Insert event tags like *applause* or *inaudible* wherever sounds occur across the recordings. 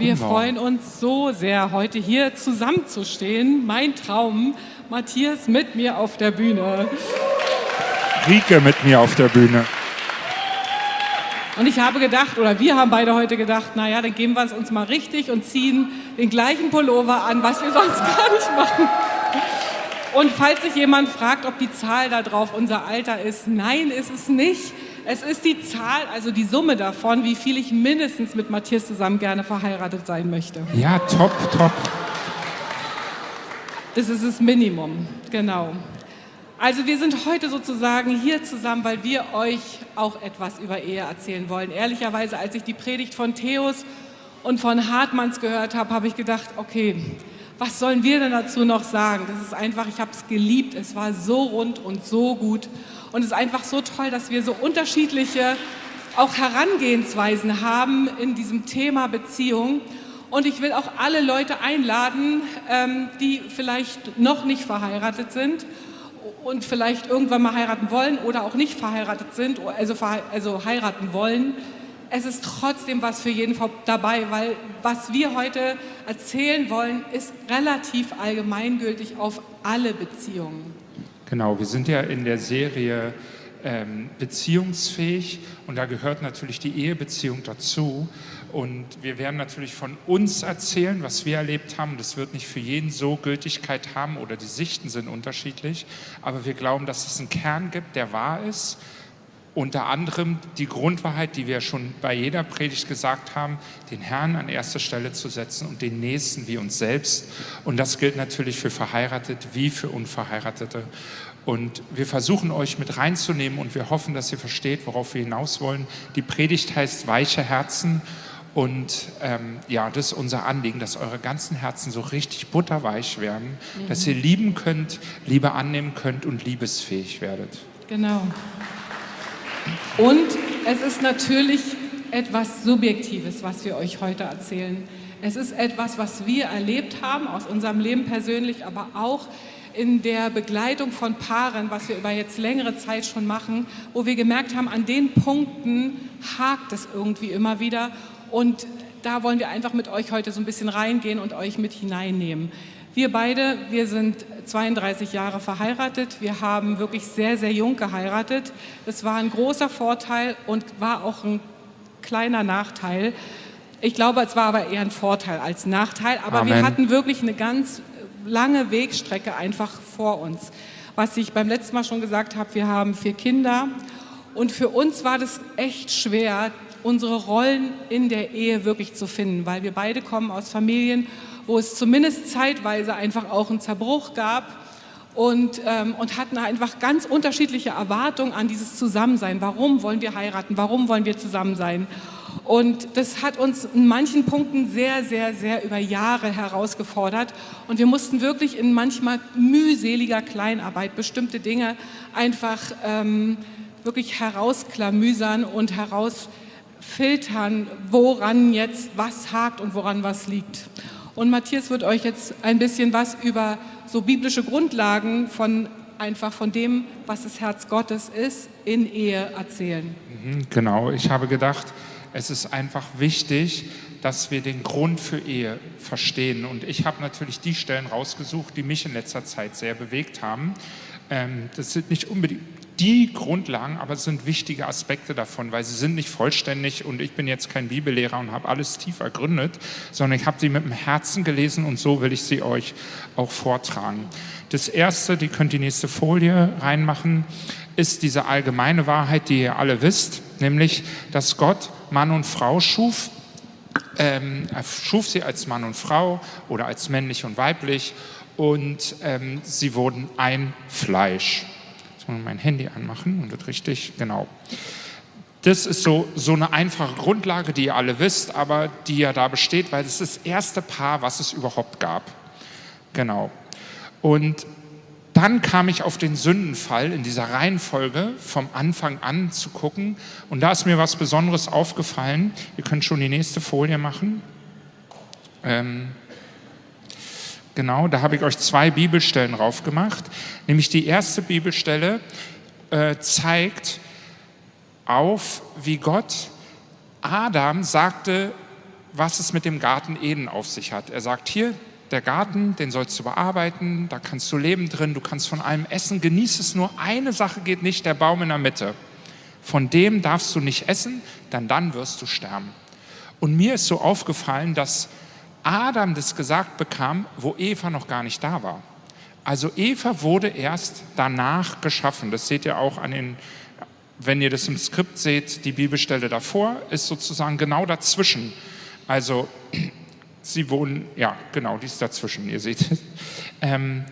Wir freuen uns so sehr, heute hier zusammenzustehen. Mein Traum, Matthias mit mir auf der Bühne. Rike mit mir auf der Bühne. Und ich habe gedacht, oder wir haben beide heute gedacht, naja, dann geben wir es uns mal richtig und ziehen den gleichen Pullover an, was wir sonst *laughs* gar nicht machen. Und falls sich jemand fragt, ob die Zahl da drauf unser Alter ist, nein, ist es nicht. Es ist die Zahl, also die Summe davon, wie viel ich mindestens mit Matthias zusammen gerne verheiratet sein möchte. Ja, top, top. Das ist das Minimum, genau. Also wir sind heute sozusagen hier zusammen, weil wir euch auch etwas über Ehe erzählen wollen. Ehrlicherweise, als ich die Predigt von Theos und von Hartmanns gehört habe, habe ich gedacht, okay, was sollen wir denn dazu noch sagen? Das ist einfach, ich habe es geliebt, es war so rund und so gut. Und es ist einfach so toll, dass wir so unterschiedliche auch Herangehensweisen haben in diesem Thema Beziehung. Und ich will auch alle Leute einladen, ähm, die vielleicht noch nicht verheiratet sind und vielleicht irgendwann mal heiraten wollen oder auch nicht verheiratet sind, also, also heiraten wollen. Es ist trotzdem was für jeden dabei, weil was wir heute erzählen wollen, ist relativ allgemeingültig auf alle Beziehungen. Genau, wir sind ja in der Serie ähm, beziehungsfähig und da gehört natürlich die Ehebeziehung dazu. Und wir werden natürlich von uns erzählen, was wir erlebt haben. Das wird nicht für jeden so Gültigkeit haben oder die Sichten sind unterschiedlich. Aber wir glauben, dass es einen Kern gibt, der wahr ist. Unter anderem die Grundwahrheit, die wir schon bei jeder Predigt gesagt haben, den Herrn an erste Stelle zu setzen und den Nächsten wie uns selbst. Und das gilt natürlich für Verheiratete wie für Unverheiratete. Und wir versuchen euch mit reinzunehmen und wir hoffen, dass ihr versteht, worauf wir hinaus wollen. Die Predigt heißt Weiche Herzen. Und ähm, ja, das ist unser Anliegen, dass eure ganzen Herzen so richtig butterweich werden, mhm. dass ihr lieben könnt, Liebe annehmen könnt und liebesfähig werdet. Genau. Und es ist natürlich etwas Subjektives, was wir euch heute erzählen. Es ist etwas, was wir erlebt haben aus unserem Leben persönlich, aber auch in der Begleitung von Paaren, was wir über jetzt längere Zeit schon machen, wo wir gemerkt haben, an den Punkten hakt es irgendwie immer wieder und da wollen wir einfach mit euch heute so ein bisschen reingehen und euch mit hineinnehmen. Wir beide, wir sind 32 Jahre verheiratet. Wir haben wirklich sehr, sehr jung geheiratet. Das war ein großer Vorteil und war auch ein kleiner Nachteil. Ich glaube, es war aber eher ein Vorteil als Nachteil. Aber Amen. wir hatten wirklich eine ganz lange Wegstrecke einfach vor uns. Was ich beim letzten Mal schon gesagt habe, wir haben vier Kinder. Und für uns war das echt schwer, unsere Rollen in der Ehe wirklich zu finden, weil wir beide kommen aus Familien, wo es zumindest zeitweise einfach auch einen Zerbruch gab und, ähm, und hatten einfach ganz unterschiedliche Erwartungen an dieses Zusammensein. Warum wollen wir heiraten? Warum wollen wir zusammen sein? Und das hat uns in manchen Punkten sehr, sehr, sehr über Jahre herausgefordert. Und wir mussten wirklich in manchmal mühseliger Kleinarbeit bestimmte Dinge einfach ähm, wirklich herausklamüsern und heraus filtern, woran jetzt was hakt und woran was liegt. Und Matthias wird euch jetzt ein bisschen was über so biblische Grundlagen von einfach von dem, was das Herz Gottes ist, in Ehe erzählen. Mhm, genau, ich habe gedacht, es ist einfach wichtig, dass wir den Grund für Ehe verstehen. Und ich habe natürlich die Stellen rausgesucht, die mich in letzter Zeit sehr bewegt haben. Ähm, das sind nicht unbedingt die Grundlagen, aber es sind wichtige Aspekte davon, weil sie sind nicht vollständig und ich bin jetzt kein Bibellehrer und habe alles tief ergründet, sondern ich habe sie mit dem Herzen gelesen und so will ich sie euch auch vortragen. Das erste, die könnt die nächste Folie reinmachen, ist diese allgemeine Wahrheit, die ihr alle wisst, nämlich, dass Gott Mann und Frau schuf. Ähm, er schuf sie als Mann und Frau oder als männlich und weiblich und ähm, sie wurden ein Fleisch. Ich mein Handy anmachen und das richtig, genau. Das ist so, so eine einfache Grundlage, die ihr alle wisst, aber die ja da besteht, weil es ist das erste Paar, was es überhaupt gab. Genau. Und dann kam ich auf den Sündenfall in dieser Reihenfolge vom Anfang an zu gucken. Und da ist mir was Besonderes aufgefallen. Ihr könnt schon die nächste Folie machen. Ähm, Genau, da habe ich euch zwei Bibelstellen drauf gemacht. Nämlich die erste Bibelstelle äh, zeigt auf, wie Gott Adam sagte, was es mit dem Garten Eden auf sich hat. Er sagt hier, der Garten, den sollst du bearbeiten, da kannst du leben drin, du kannst von allem essen, genieß es nur. Eine Sache geht nicht, der Baum in der Mitte. Von dem darfst du nicht essen, denn dann wirst du sterben. Und mir ist so aufgefallen, dass Adam das gesagt bekam, wo Eva noch gar nicht da war. Also Eva wurde erst danach geschaffen. Das seht ihr auch an den, wenn ihr das im Skript seht, die Bibelstelle davor ist sozusagen genau dazwischen. Also sie wohnen, ja genau, die ist dazwischen, ihr seht es. *laughs* Ähm,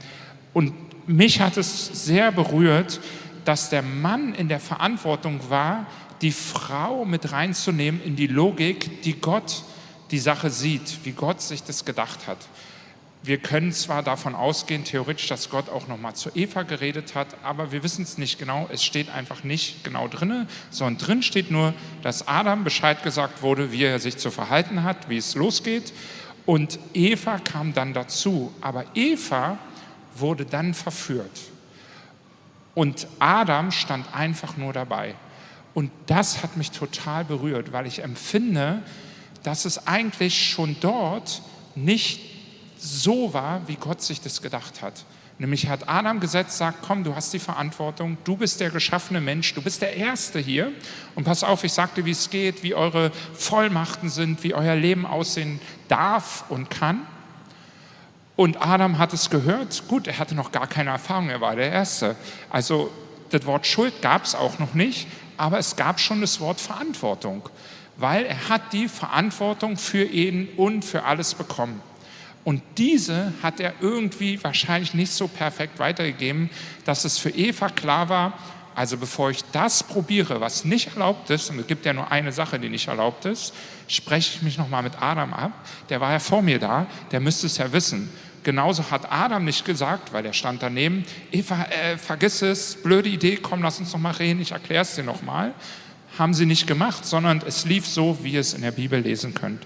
und mich hat es sehr berührt, dass der Mann in der Verantwortung war, die Frau mit reinzunehmen in die Logik, die Gott die Sache sieht, wie Gott sich das gedacht hat. Wir können zwar davon ausgehen, theoretisch, dass Gott auch nochmal zu Eva geredet hat, aber wir wissen es nicht genau. Es steht einfach nicht genau drin, sondern drin steht nur, dass Adam Bescheid gesagt wurde, wie er sich zu verhalten hat, wie es losgeht. Und Eva kam dann dazu. Aber Eva wurde dann verführt. Und Adam stand einfach nur dabei. Und das hat mich total berührt, weil ich empfinde, dass es eigentlich schon dort nicht so war, wie Gott sich das gedacht hat. Nämlich hat Adam gesetzt, sagt, komm, du hast die Verantwortung, du bist der geschaffene Mensch, du bist der Erste hier. Und pass auf, ich sagte, wie es geht, wie eure Vollmachten sind, wie euer Leben aussehen darf und kann. Und Adam hat es gehört. Gut, er hatte noch gar keine Erfahrung, er war der Erste. Also das Wort Schuld gab es auch noch nicht, aber es gab schon das Wort Verantwortung, weil er hat die Verantwortung für ihn und für alles bekommen. Und diese hat er irgendwie wahrscheinlich nicht so perfekt weitergegeben, dass es für Eva klar war, also bevor ich das probiere, was nicht erlaubt ist, und es gibt ja nur eine Sache, die nicht erlaubt ist, spreche ich mich nochmal mit Adam ab. Der war ja vor mir da, der müsste es ja wissen. Genauso hat Adam nicht gesagt, weil er stand daneben, Eva, äh, vergiss es, blöde Idee, komm, lass uns nochmal reden, ich erkläre es dir nochmal. Haben sie nicht gemacht, sondern es lief so, wie ihr es in der Bibel lesen könnt.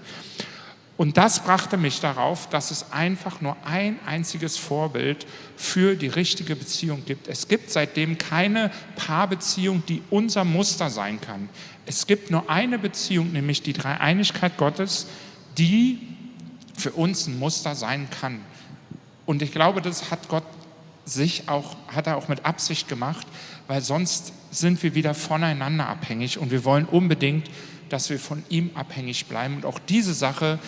Und das brachte mich darauf, dass es einfach nur ein einziges Vorbild für die richtige Beziehung gibt. Es gibt seitdem keine Paarbeziehung, die unser Muster sein kann. Es gibt nur eine Beziehung, nämlich die Dreieinigkeit Gottes, die für uns ein Muster sein kann. Und ich glaube, das hat Gott sich auch, hat er auch mit Absicht gemacht, weil sonst sind wir wieder voneinander abhängig und wir wollen unbedingt, dass wir von ihm abhängig bleiben. Und auch diese Sache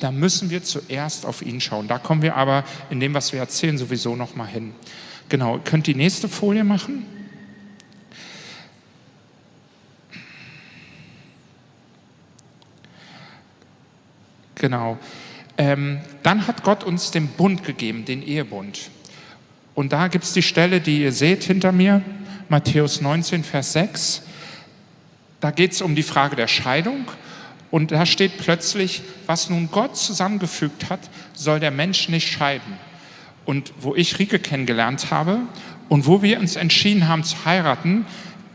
da müssen wir zuerst auf ihn schauen. Da kommen wir aber in dem, was wir erzählen, sowieso noch mal hin. Genau, könnt die nächste Folie machen? Genau. Ähm, dann hat Gott uns den Bund gegeben, den Ehebund. Und da gibt es die Stelle, die ihr seht hinter mir, Matthäus 19, Vers 6. Da geht es um die Frage der Scheidung und da steht plötzlich, was nun Gott zusammengefügt hat, soll der Mensch nicht scheiden. Und wo ich Rike kennengelernt habe und wo wir uns entschieden haben zu heiraten,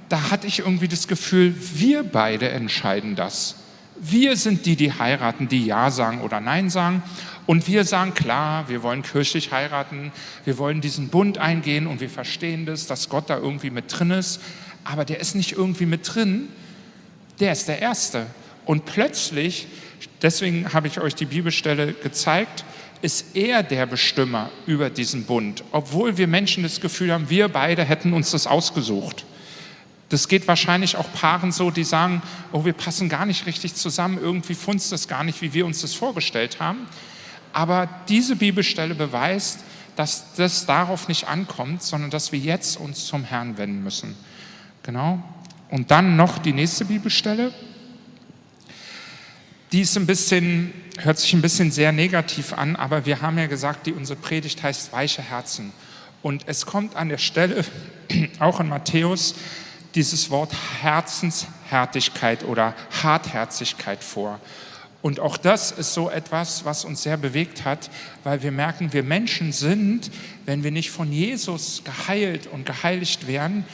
da hatte ich irgendwie das Gefühl, wir beide entscheiden das. Wir sind die, die heiraten, die Ja sagen oder Nein sagen. Und wir sagen, klar, wir wollen kirchlich heiraten, wir wollen diesen Bund eingehen und wir verstehen das, dass Gott da irgendwie mit drin ist. Aber der ist nicht irgendwie mit drin, der ist der Erste. Und plötzlich, deswegen habe ich euch die Bibelstelle gezeigt, ist er der Bestimmer über diesen Bund, obwohl wir Menschen das Gefühl haben, wir beide hätten uns das ausgesucht. Das geht wahrscheinlich auch Paaren so, die sagen, oh, wir passen gar nicht richtig zusammen, irgendwie funzt das gar nicht, wie wir uns das vorgestellt haben. Aber diese Bibelstelle beweist, dass das darauf nicht ankommt, sondern dass wir jetzt uns zum Herrn wenden müssen. Genau. Und dann noch die nächste Bibelstelle die ist ein bisschen, hört sich ein bisschen sehr negativ an, aber wir haben ja gesagt, die, unsere Predigt heißt weiche Herzen. Und es kommt an der Stelle, *clears throat* auch in Matthäus, dieses Wort Herzenshärtigkeit oder Hartherzigkeit vor. Und auch das ist so etwas, was uns sehr bewegt hat, weil wir merken, wir Menschen sind, wenn wir nicht von Jesus geheilt und geheiligt werden,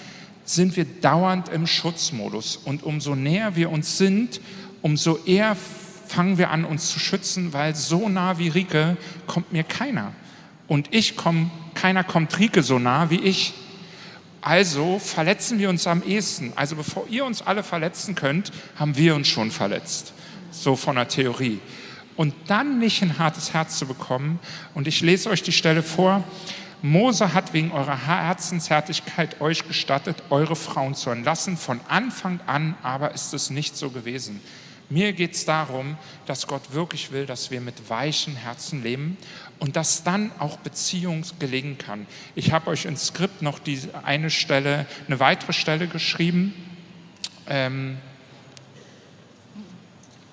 sind wir dauernd im Schutzmodus. Und umso näher wir uns sind, umso eher fangen wir an, uns zu schützen, weil so nah wie Rike kommt mir keiner. Und ich komme, keiner kommt Rike so nah wie ich. Also verletzen wir uns am ehesten. Also bevor ihr uns alle verletzen könnt, haben wir uns schon verletzt. So von der Theorie. Und dann nicht ein hartes Herz zu bekommen. Und ich lese euch die Stelle vor. Mose hat wegen eurer Herzenshärtigkeit euch gestattet, eure Frauen zu entlassen. Von Anfang an aber ist es nicht so gewesen. Mir geht es darum, dass Gott wirklich will, dass wir mit weichen Herzen leben und dass dann auch Beziehung gelingen kann. Ich habe euch ins Skript noch diese eine Stelle, eine weitere Stelle geschrieben. Ähm,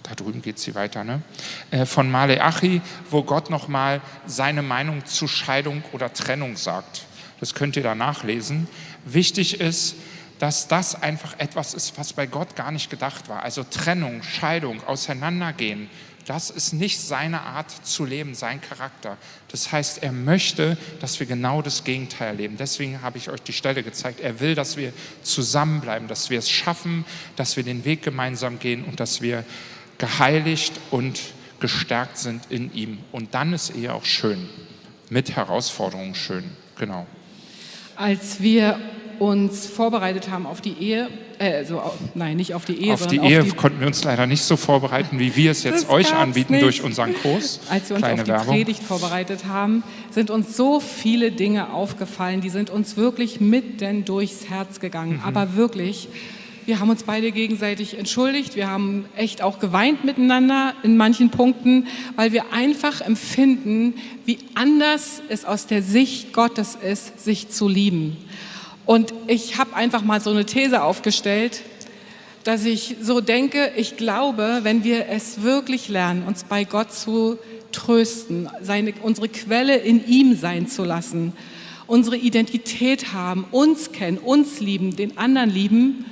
da drüben geht sie weiter, ne? Äh, von Maleachi, wo Gott nochmal seine Meinung zu Scheidung oder Trennung sagt. Das könnt ihr da nachlesen. Wichtig ist, dass das einfach etwas ist, was bei Gott gar nicht gedacht war. Also Trennung, Scheidung, Auseinandergehen, das ist nicht seine Art zu leben, sein Charakter. Das heißt, er möchte, dass wir genau das Gegenteil erleben. Deswegen habe ich euch die Stelle gezeigt. Er will, dass wir zusammenbleiben, dass wir es schaffen, dass wir den Weg gemeinsam gehen und dass wir geheiligt und gestärkt sind in ihm. Und dann ist Ehe auch schön, mit Herausforderungen schön. Genau. Als wir uns vorbereitet haben auf die Ehe, äh, also, nein, nicht auf die Ehe. Auf die Ehe auf die konnten wir uns leider nicht so vorbereiten, wie wir es jetzt euch anbieten nicht. durch unseren Kurs. Als wir uns Kleine auf die Werbung. Predigt vorbereitet haben, sind uns so viele Dinge aufgefallen, die sind uns wirklich mitten durchs Herz gegangen. Mhm. Aber wirklich, wir haben uns beide gegenseitig entschuldigt. Wir haben echt auch geweint miteinander in manchen Punkten, weil wir einfach empfinden, wie anders es aus der Sicht Gottes ist, sich zu lieben. Und ich habe einfach mal so eine These aufgestellt, dass ich so denke, ich glaube, wenn wir es wirklich lernen, uns bei Gott zu trösten, seine, unsere Quelle in ihm sein zu lassen, unsere Identität haben, uns kennen, uns lieben, den anderen lieben,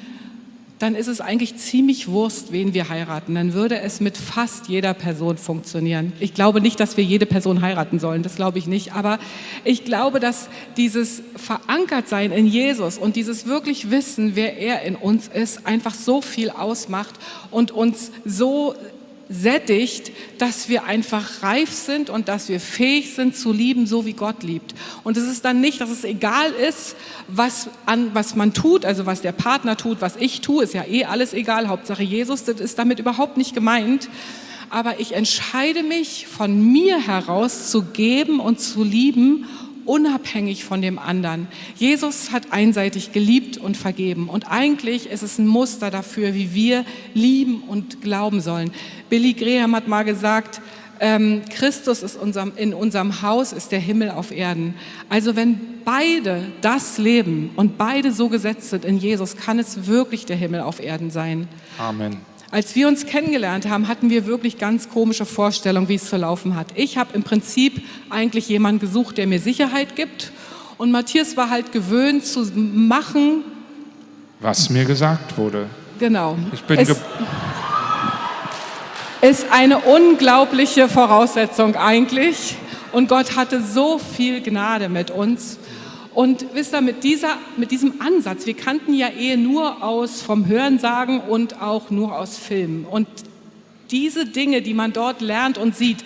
dann ist es eigentlich ziemlich Wurst, wen wir heiraten. Dann würde es mit fast jeder Person funktionieren. Ich glaube nicht, dass wir jede Person heiraten sollen, das glaube ich nicht. Aber ich glaube, dass dieses Verankertsein in Jesus und dieses wirklich Wissen, wer er in uns ist, einfach so viel ausmacht und uns so sättigt, dass wir einfach reif sind und dass wir fähig sind zu lieben, so wie Gott liebt. Und es ist dann nicht, dass es egal ist, was, an, was man tut, also was der Partner tut, was ich tue, ist ja eh alles egal, Hauptsache Jesus, das ist damit überhaupt nicht gemeint. Aber ich entscheide mich von mir heraus zu geben und zu lieben unabhängig von dem anderen. Jesus hat einseitig geliebt und vergeben und eigentlich ist es ein Muster dafür, wie wir lieben und glauben sollen. Billy Graham hat mal gesagt, ähm, Christus ist unserem, in unserem Haus, ist der Himmel auf Erden. Also wenn beide das leben und beide so gesetzt sind in Jesus, kann es wirklich der Himmel auf Erden sein. Amen. Als wir uns kennengelernt haben, hatten wir wirklich ganz komische Vorstellungen, wie es zu laufen hat. Ich habe im Prinzip eigentlich jemanden gesucht, der mir Sicherheit gibt. Und Matthias war halt gewöhnt zu machen. Was mir gesagt wurde. Genau. Ich bin es ist eine unglaubliche Voraussetzung eigentlich. Und Gott hatte so viel Gnade mit uns. Und wisst ihr, mit, dieser, mit diesem Ansatz, wir kannten ja Ehe nur aus vom Hörensagen und auch nur aus Filmen. Und diese Dinge, die man dort lernt und sieht,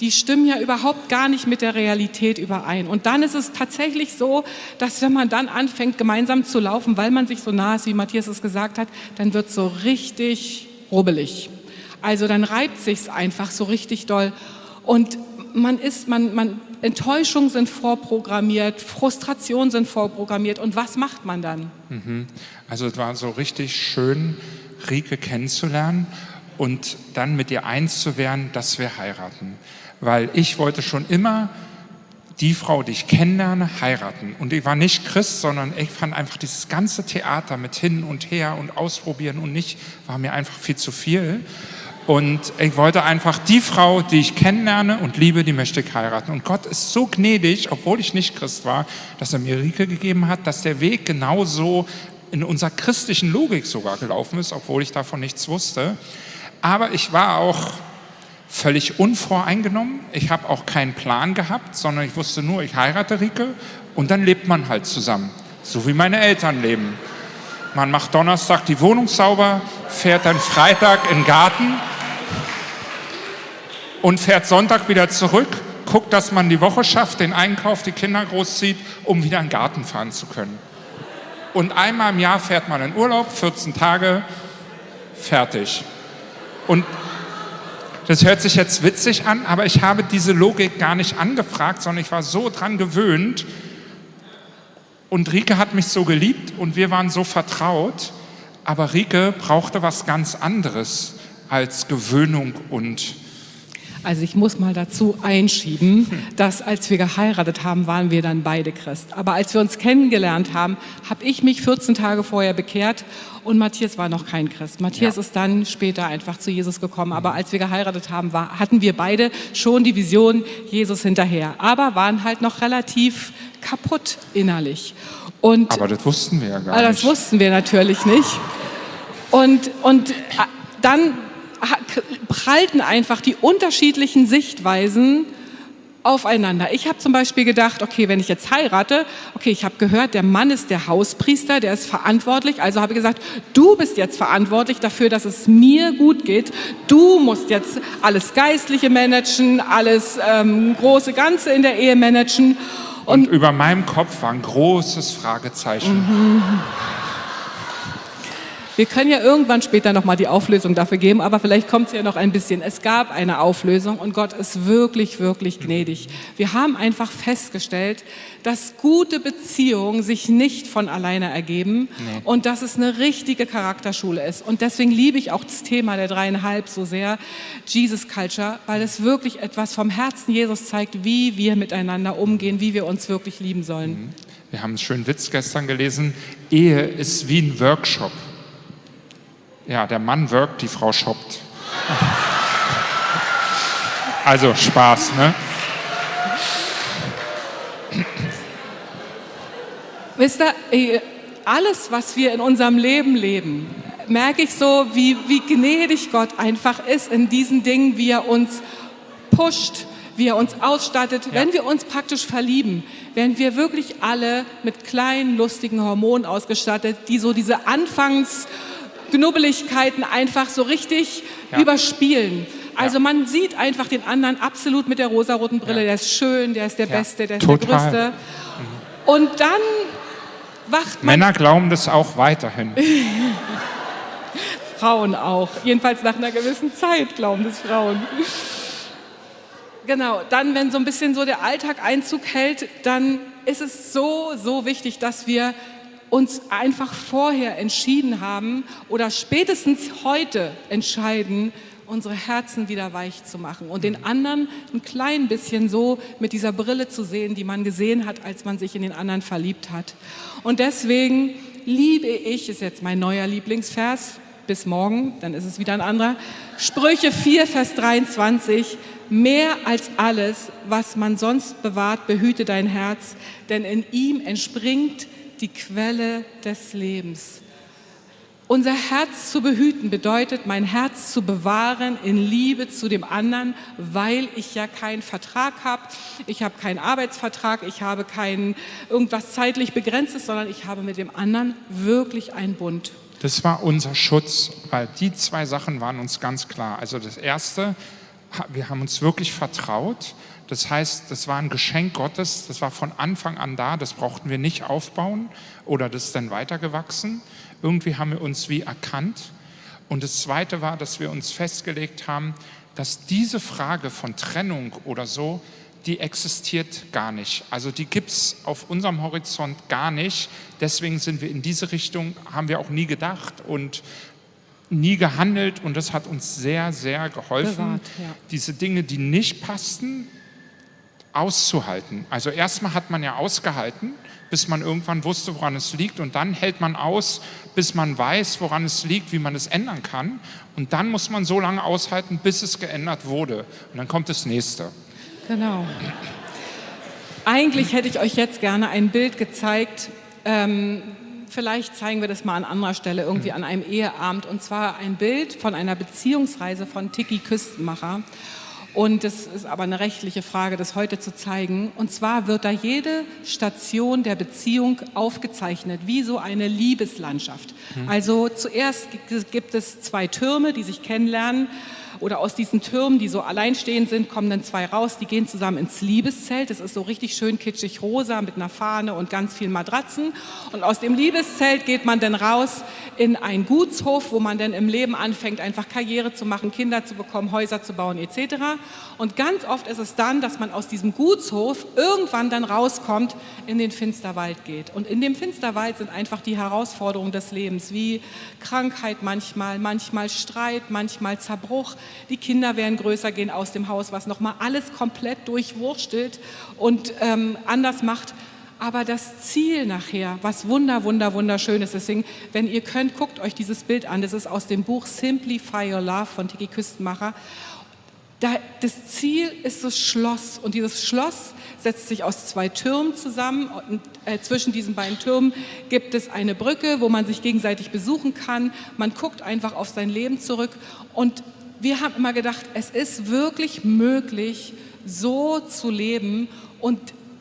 die stimmen ja überhaupt gar nicht mit der Realität überein. Und dann ist es tatsächlich so, dass wenn man dann anfängt, gemeinsam zu laufen, weil man sich so nah ist, wie Matthias es gesagt hat, dann wird es so richtig rubbelig. Also dann reibt sich's einfach so richtig doll. Und man ist, man, man, Enttäuschungen sind vorprogrammiert, Frustrationen sind vorprogrammiert. Und was macht man dann? Mhm. Also es war so richtig schön, Rike kennenzulernen und dann mit ihr eins zu werden, dass wir heiraten. Weil ich wollte schon immer die Frau, die ich kennenlerne, heiraten. Und ich war nicht Christ, sondern ich fand einfach dieses ganze Theater mit hin und her und ausprobieren und nicht, war mir einfach viel zu viel. Und ich wollte einfach die Frau, die ich kennenlerne und liebe, die möchte ich heiraten. Und Gott ist so gnädig, obwohl ich nicht Christ war, dass er mir Rike gegeben hat, dass der Weg genauso in unserer christlichen Logik sogar gelaufen ist, obwohl ich davon nichts wusste. Aber ich war auch völlig unvoreingenommen. Ich habe auch keinen Plan gehabt, sondern ich wusste nur, ich heirate Rike und dann lebt man halt zusammen, so wie meine Eltern leben. Man macht Donnerstag die Wohnung sauber, fährt dann Freitag in den Garten und fährt Sonntag wieder zurück, guckt, dass man die Woche schafft, den Einkauf, die Kinder großzieht, um wieder in den Garten fahren zu können. Und einmal im Jahr fährt man in Urlaub, 14 Tage, fertig. Und das hört sich jetzt witzig an, aber ich habe diese Logik gar nicht angefragt, sondern ich war so dran gewöhnt. Und Rike hat mich so geliebt und wir waren so vertraut. Aber Rike brauchte was ganz anderes als Gewöhnung und also ich muss mal dazu einschieben, dass als wir geheiratet haben, waren wir dann beide Christ. Aber als wir uns kennengelernt haben, habe ich mich 14 Tage vorher bekehrt und Matthias war noch kein Christ. Matthias ja. ist dann später einfach zu Jesus gekommen. Aber als wir geheiratet haben, war, hatten wir beide schon die Vision Jesus hinterher. Aber waren halt noch relativ kaputt innerlich. Und aber das wussten wir ja gar nicht. Das wussten wir natürlich nicht. Und, und äh, dann prallten einfach die unterschiedlichen Sichtweisen aufeinander. Ich habe zum Beispiel gedacht, okay, wenn ich jetzt heirate, okay, ich habe gehört, der Mann ist der Hauspriester, der ist verantwortlich. Also habe ich gesagt, du bist jetzt verantwortlich dafür, dass es mir gut geht. Du musst jetzt alles Geistliche managen, alles ähm, große Ganze in der Ehe managen. Und, Und über meinem Kopf war ein großes Fragezeichen. Mhm. Wir können ja irgendwann später nochmal die Auflösung dafür geben, aber vielleicht kommt es ja noch ein bisschen. Es gab eine Auflösung und Gott ist wirklich, wirklich gnädig. Wir haben einfach festgestellt, dass gute Beziehungen sich nicht von alleine ergeben nee. und dass es eine richtige Charakterschule ist. Und deswegen liebe ich auch das Thema der dreieinhalb so sehr, Jesus Culture, weil es wirklich etwas vom Herzen Jesus zeigt, wie wir miteinander umgehen, wie wir uns wirklich lieben sollen. Mhm. Wir haben einen schönen Witz gestern gelesen. Ehe ist wie ein Workshop. Ja, der Mann wirkt, die Frau shoppt. Also Spaß, ne? Wisst ihr, alles, was wir in unserem Leben leben, merke ich so, wie, wie gnädig Gott einfach ist in diesen Dingen, wie er uns pusht, wie er uns ausstattet. Ja. Wenn wir uns praktisch verlieben, werden wir wirklich alle mit kleinen, lustigen Hormonen ausgestattet, die so diese Anfangs- Knubbeligkeiten einfach so richtig ja. überspielen. Also ja. man sieht einfach den anderen absolut mit der rosaroten Brille, ja. der ist schön, der ist der Beste, der ist Total. der Größte. Mhm. Und dann wacht man... Männer glauben das auch weiterhin. *laughs* Frauen auch. Jedenfalls nach einer gewissen Zeit glauben das Frauen. Genau, dann, wenn so ein bisschen so der Alltag Einzug hält, dann ist es so, so wichtig, dass wir uns einfach vorher entschieden haben oder spätestens heute entscheiden, unsere Herzen wieder weich zu machen und den anderen ein klein bisschen so mit dieser Brille zu sehen, die man gesehen hat, als man sich in den anderen verliebt hat. Und deswegen liebe ich, ist jetzt mein neuer Lieblingsvers, bis morgen, dann ist es wieder ein anderer, Sprüche 4, Vers 23, mehr als alles, was man sonst bewahrt, behüte dein Herz, denn in ihm entspringt die Quelle des Lebens. Unser Herz zu behüten bedeutet, mein Herz zu bewahren in Liebe zu dem anderen, weil ich ja keinen Vertrag habe. Ich habe keinen Arbeitsvertrag, ich habe kein irgendwas zeitlich begrenztes, sondern ich habe mit dem anderen wirklich einen Bund. Das war unser Schutz, weil die zwei Sachen waren uns ganz klar. Also das erste, wir haben uns wirklich vertraut das heißt, das war ein Geschenk Gottes, das war von Anfang an da, das brauchten wir nicht aufbauen oder das ist dann weitergewachsen. Irgendwie haben wir uns wie erkannt. Und das Zweite war, dass wir uns festgelegt haben, dass diese Frage von Trennung oder so, die existiert gar nicht. Also die gibt es auf unserem Horizont gar nicht. Deswegen sind wir in diese Richtung, haben wir auch nie gedacht und nie gehandelt und das hat uns sehr, sehr geholfen. Bewahrt, ja. Diese Dinge, die nicht passten, auszuhalten. Also erstmal hat man ja ausgehalten, bis man irgendwann wusste, woran es liegt. Und dann hält man aus, bis man weiß, woran es liegt, wie man es ändern kann. Und dann muss man so lange aushalten, bis es geändert wurde. Und dann kommt das nächste. Genau. Eigentlich hätte ich euch jetzt gerne ein Bild gezeigt. Ähm, vielleicht zeigen wir das mal an anderer Stelle, irgendwie an einem Eheabend. Und zwar ein Bild von einer Beziehungsreise von Tiki Küstenmacher. Und es ist aber eine rechtliche Frage, das heute zu zeigen. Und zwar wird da jede Station der Beziehung aufgezeichnet, wie so eine Liebeslandschaft. Mhm. Also zuerst gibt es zwei Türme, die sich kennenlernen. Oder aus diesen Türmen, die so alleinstehend sind, kommen dann zwei raus, die gehen zusammen ins Liebeszelt. Das ist so richtig schön kitschig rosa mit einer Fahne und ganz vielen Matratzen. Und aus dem Liebeszelt geht man dann raus in einen Gutshof, wo man dann im Leben anfängt, einfach Karriere zu machen, Kinder zu bekommen, Häuser zu bauen etc. Und ganz oft ist es dann, dass man aus diesem Gutshof irgendwann dann rauskommt, in den Finsterwald geht. Und in dem Finsterwald sind einfach die Herausforderungen des Lebens, wie Krankheit manchmal, manchmal Streit, manchmal Zerbruch. Die Kinder werden größer, gehen aus dem Haus, was nochmal alles komplett durchwurstelt und ähm, anders macht aber das Ziel nachher, was wunder, wunder, wunderschön ist. Deswegen, wenn ihr könnt, guckt euch dieses Bild an. Das ist aus dem Buch Simplify Your Love von Tiki Küstenmacher. Da, das Ziel ist das Schloss und dieses Schloss setzt sich aus zwei Türmen zusammen und äh, zwischen diesen beiden Türmen gibt es eine Brücke, wo man sich gegenseitig besuchen kann. Man guckt einfach auf sein Leben zurück und wir haben immer gedacht, es ist wirklich möglich, so zu leben und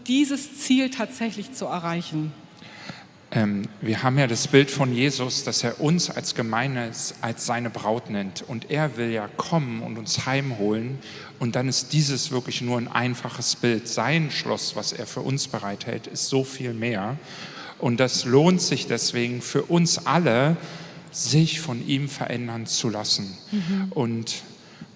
dieses Ziel tatsächlich zu erreichen? Ähm, wir haben ja das Bild von Jesus, dass er uns als Gemeinde als seine Braut nennt. Und er will ja kommen und uns heimholen. Und dann ist dieses wirklich nur ein einfaches Bild. Sein Schloss, was er für uns bereithält, ist so viel mehr. Und das lohnt sich deswegen für uns alle, sich von ihm verändern zu lassen. Mhm. Und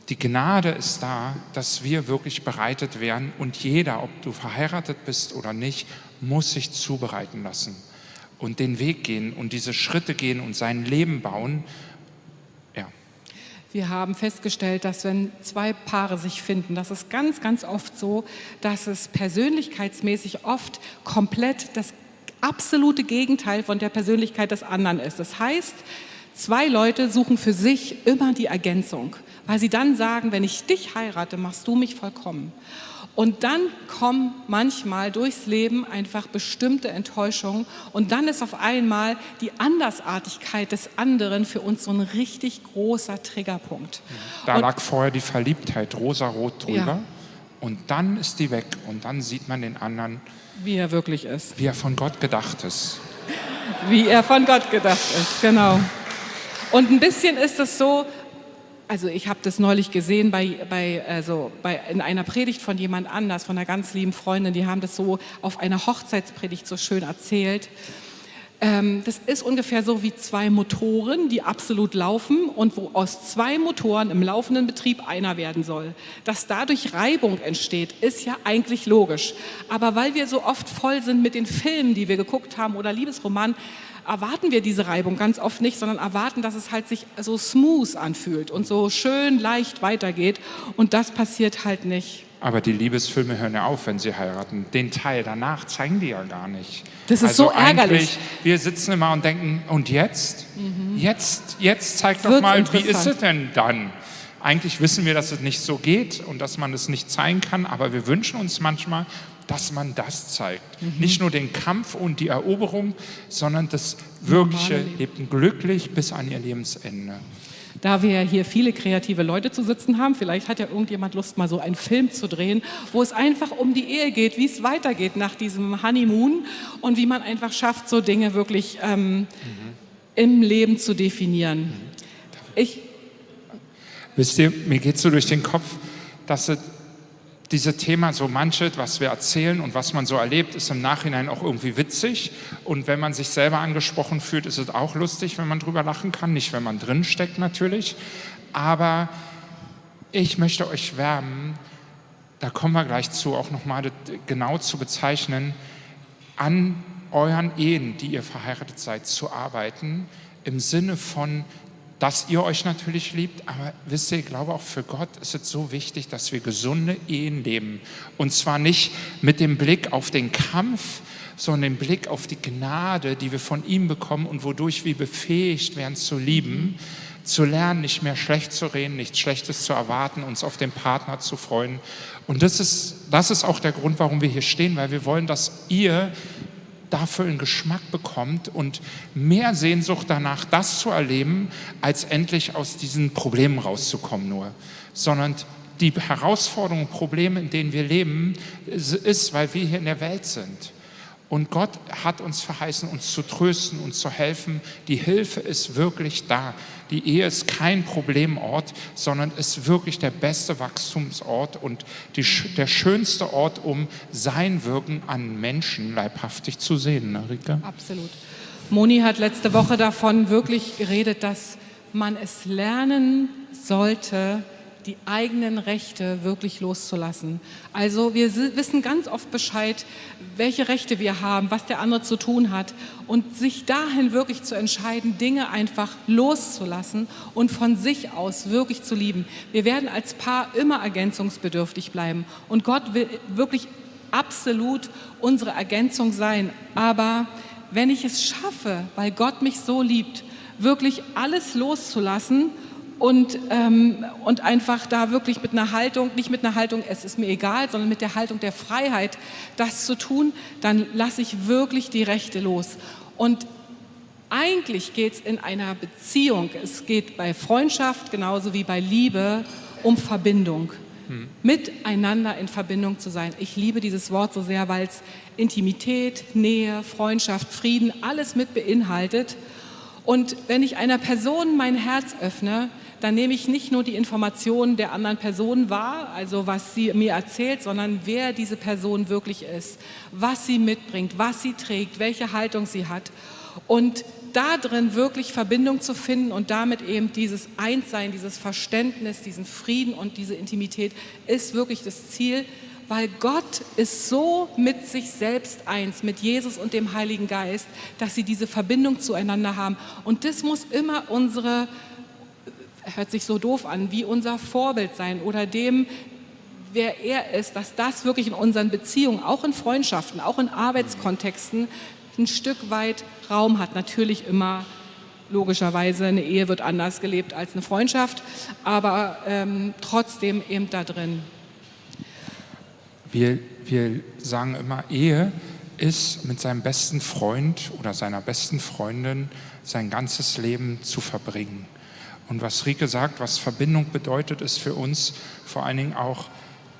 die Gnade ist da, dass wir wirklich bereitet werden und jeder, ob du verheiratet bist oder nicht, muss sich zubereiten lassen und den Weg gehen und diese Schritte gehen und sein Leben bauen. Ja. Wir haben festgestellt, dass wenn zwei Paare sich finden, das ist ganz, ganz oft so, dass es persönlichkeitsmäßig oft komplett das absolute Gegenteil von der Persönlichkeit des anderen ist. Das heißt, zwei Leute suchen für sich immer die Ergänzung weil sie dann sagen, wenn ich dich heirate, machst du mich vollkommen. Und dann kommen manchmal durchs Leben einfach bestimmte Enttäuschungen und dann ist auf einmal die Andersartigkeit des anderen für uns so ein richtig großer Triggerpunkt. Da und, lag vorher die Verliebtheit rosarot drüber ja. und dann ist die weg und dann sieht man den anderen, wie er wirklich ist. Wie er von Gott gedacht ist. Wie er von Gott gedacht ist, genau. Und ein bisschen ist es so, also ich habe das neulich gesehen bei, bei, also bei, in einer Predigt von jemand anders, von einer ganz lieben Freundin, die haben das so auf einer Hochzeitspredigt so schön erzählt. Ähm, das ist ungefähr so wie zwei Motoren, die absolut laufen und wo aus zwei Motoren im laufenden Betrieb einer werden soll. Dass dadurch Reibung entsteht, ist ja eigentlich logisch. Aber weil wir so oft voll sind mit den Filmen, die wir geguckt haben oder Liebesromanen, erwarten wir diese Reibung ganz oft nicht, sondern erwarten, dass es halt sich so smooth anfühlt und so schön leicht weitergeht. Und das passiert halt nicht. Aber die Liebesfilme hören ja auf, wenn sie heiraten. Den Teil danach zeigen die ja gar nicht. Das ist also so ärgerlich. Wir sitzen immer und denken, und jetzt? Mhm. Jetzt, jetzt zeig doch mal, wie ist es denn dann? Eigentlich wissen wir, dass es nicht so geht und dass man es nicht zeigen kann, aber wir wünschen uns manchmal, dass man das zeigt. Mhm. Nicht nur den Kampf und die Eroberung, sondern das wirkliche Leben glücklich bis an ihr Lebensende. Da wir hier viele kreative Leute zu sitzen haben, vielleicht hat ja irgendjemand Lust, mal so einen Film zu drehen, wo es einfach um die Ehe geht, wie es weitergeht nach diesem Honeymoon und wie man einfach schafft, so Dinge wirklich ähm, mhm. im Leben zu definieren. Mhm. Ich Wisst ihr, mir geht so durch den Kopf, dass es dieses Thema so manches, was wir erzählen und was man so erlebt, ist im Nachhinein auch irgendwie witzig. Und wenn man sich selber angesprochen fühlt, ist es auch lustig, wenn man drüber lachen kann. Nicht, wenn man drin steckt natürlich. Aber ich möchte euch wärmen, da kommen wir gleich zu, auch nochmal genau zu bezeichnen, an euren Ehen, die ihr verheiratet seid, zu arbeiten, im Sinne von dass ihr euch natürlich liebt, aber wisst ihr, ich glaube auch für Gott ist es so wichtig, dass wir gesunde Ehen leben. Und zwar nicht mit dem Blick auf den Kampf, sondern den Blick auf die Gnade, die wir von ihm bekommen und wodurch wir befähigt werden zu lieben, zu lernen, nicht mehr schlecht zu reden, nichts Schlechtes zu erwarten, uns auf den Partner zu freuen. Und das ist, das ist auch der Grund, warum wir hier stehen, weil wir wollen, dass ihr dafür einen Geschmack bekommt und mehr Sehnsucht danach, das zu erleben, als endlich aus diesen Problemen rauszukommen nur, sondern die Herausforderungen, Probleme, in denen wir leben, ist, weil wir hier in der Welt sind. Und Gott hat uns verheißen, uns zu trösten, uns zu helfen. Die Hilfe ist wirklich da. Die Ehe ist kein Problemort, sondern ist wirklich der beste Wachstumsort und die, der schönste Ort, um sein Wirken an Menschen leibhaftig zu sehen. Ne, Rika? Absolut. Moni hat letzte Woche davon wirklich geredet, dass man es lernen sollte, die eigenen Rechte wirklich loszulassen. Also wir wissen ganz oft Bescheid, welche Rechte wir haben, was der andere zu tun hat und sich dahin wirklich zu entscheiden, Dinge einfach loszulassen und von sich aus wirklich zu lieben. Wir werden als Paar immer ergänzungsbedürftig bleiben und Gott will wirklich absolut unsere Ergänzung sein. Aber wenn ich es schaffe, weil Gott mich so liebt, wirklich alles loszulassen und, ähm, und einfach da wirklich mit einer Haltung, nicht mit einer Haltung, es ist mir egal, sondern mit der Haltung der Freiheit, das zu tun, dann lasse ich wirklich die Rechte los. Und eigentlich geht es in einer Beziehung, es geht bei Freundschaft genauso wie bei Liebe um Verbindung. Hm. Miteinander in Verbindung zu sein. Ich liebe dieses Wort so sehr, weil es Intimität, Nähe, Freundschaft, Frieden, alles mit beinhaltet. Und wenn ich einer Person mein Herz öffne, dann nehme ich nicht nur die Informationen der anderen Person wahr, also was sie mir erzählt, sondern wer diese Person wirklich ist, was sie mitbringt, was sie trägt, welche Haltung sie hat. Und da drin wirklich Verbindung zu finden und damit eben dieses Einssein, dieses Verständnis, diesen Frieden und diese Intimität ist wirklich das Ziel, weil Gott ist so mit sich selbst eins, mit Jesus und dem Heiligen Geist, dass sie diese Verbindung zueinander haben. Und das muss immer unsere hört sich so doof an, wie unser Vorbild sein oder dem, wer er ist, dass das wirklich in unseren Beziehungen, auch in Freundschaften, auch in Arbeitskontexten ein Stück weit Raum hat. Natürlich immer logischerweise, eine Ehe wird anders gelebt als eine Freundschaft, aber ähm, trotzdem eben da drin. Wir, wir sagen immer, Ehe ist mit seinem besten Freund oder seiner besten Freundin sein ganzes Leben zu verbringen. Und was Rike sagt, was Verbindung bedeutet, ist für uns vor allen Dingen auch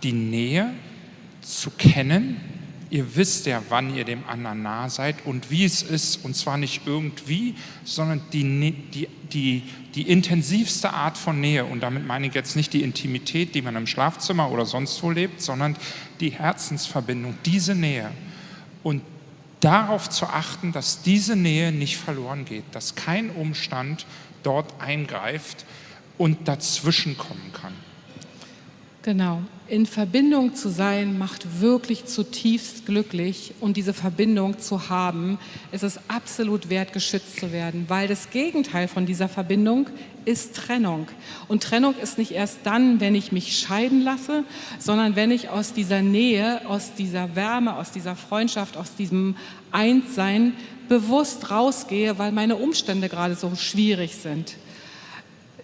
die Nähe zu kennen. Ihr wisst ja, wann ihr dem anderen nah seid und wie es ist. Und zwar nicht irgendwie, sondern die, die, die, die intensivste Art von Nähe. Und damit meine ich jetzt nicht die Intimität, die man im Schlafzimmer oder sonst wo lebt, sondern die Herzensverbindung, diese Nähe. Und darauf zu achten, dass diese Nähe nicht verloren geht, dass kein Umstand dort eingreift und dazwischen kommen kann. Genau. In Verbindung zu sein macht wirklich zutiefst glücklich und diese Verbindung zu haben, ist es absolut wert, geschützt zu werden, weil das Gegenteil von dieser Verbindung ist Trennung. Und Trennung ist nicht erst dann, wenn ich mich scheiden lasse, sondern wenn ich aus dieser Nähe, aus dieser Wärme, aus dieser Freundschaft, aus diesem Einssein bewusst rausgehe, weil meine Umstände gerade so schwierig sind.